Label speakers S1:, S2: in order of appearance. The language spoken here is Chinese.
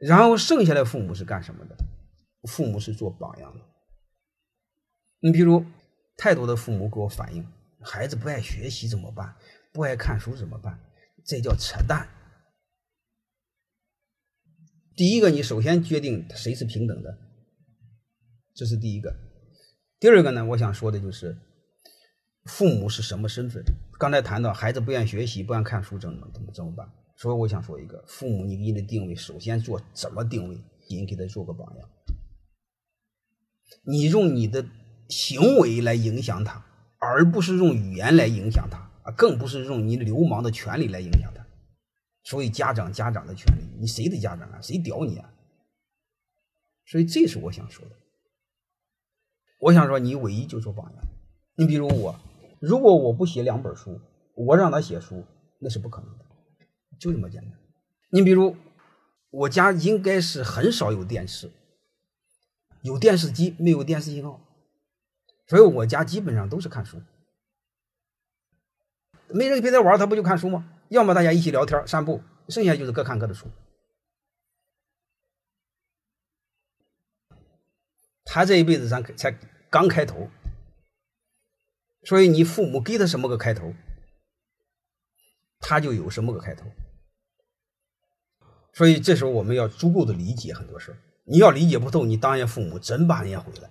S1: 然后剩下的父母是干什么的？父母是做榜样的。你比如，太多的父母给我反映，孩子不爱学习怎么办？不爱看书怎么办？这叫扯淡。第一个，你首先决定谁是平等的，这是第一个。第二个呢，我想说的就是，父母是什么身份？刚才谈到孩子不愿学习、不愿看书，怎么怎么怎么办？所以我想说一个，父母你给你的定位，首先做怎么定位？你给他做个榜样，你用你的行为来影响他，而不是用语言来影响他啊，更不是用你流氓的权利来影响他。所以家长家长的权利，你谁的家长啊？谁屌你啊？所以这是我想说的。我想说，你唯一就做榜样。你比如我，如果我不写两本书，我让他写书，那是不可能的。就这么简单。你比如，我家应该是很少有电视，有电视机没有电视信号，所以我家基本上都是看书。没人陪他玩，他不就看书吗？要么大家一起聊天散步，剩下就是各看各的书。他这一辈子才才刚开头，所以你父母给他什么个开头，他就有什么个开头。所以这时候我们要足够的理解很多事你要理解不透，你当人家父母真把人家毁了。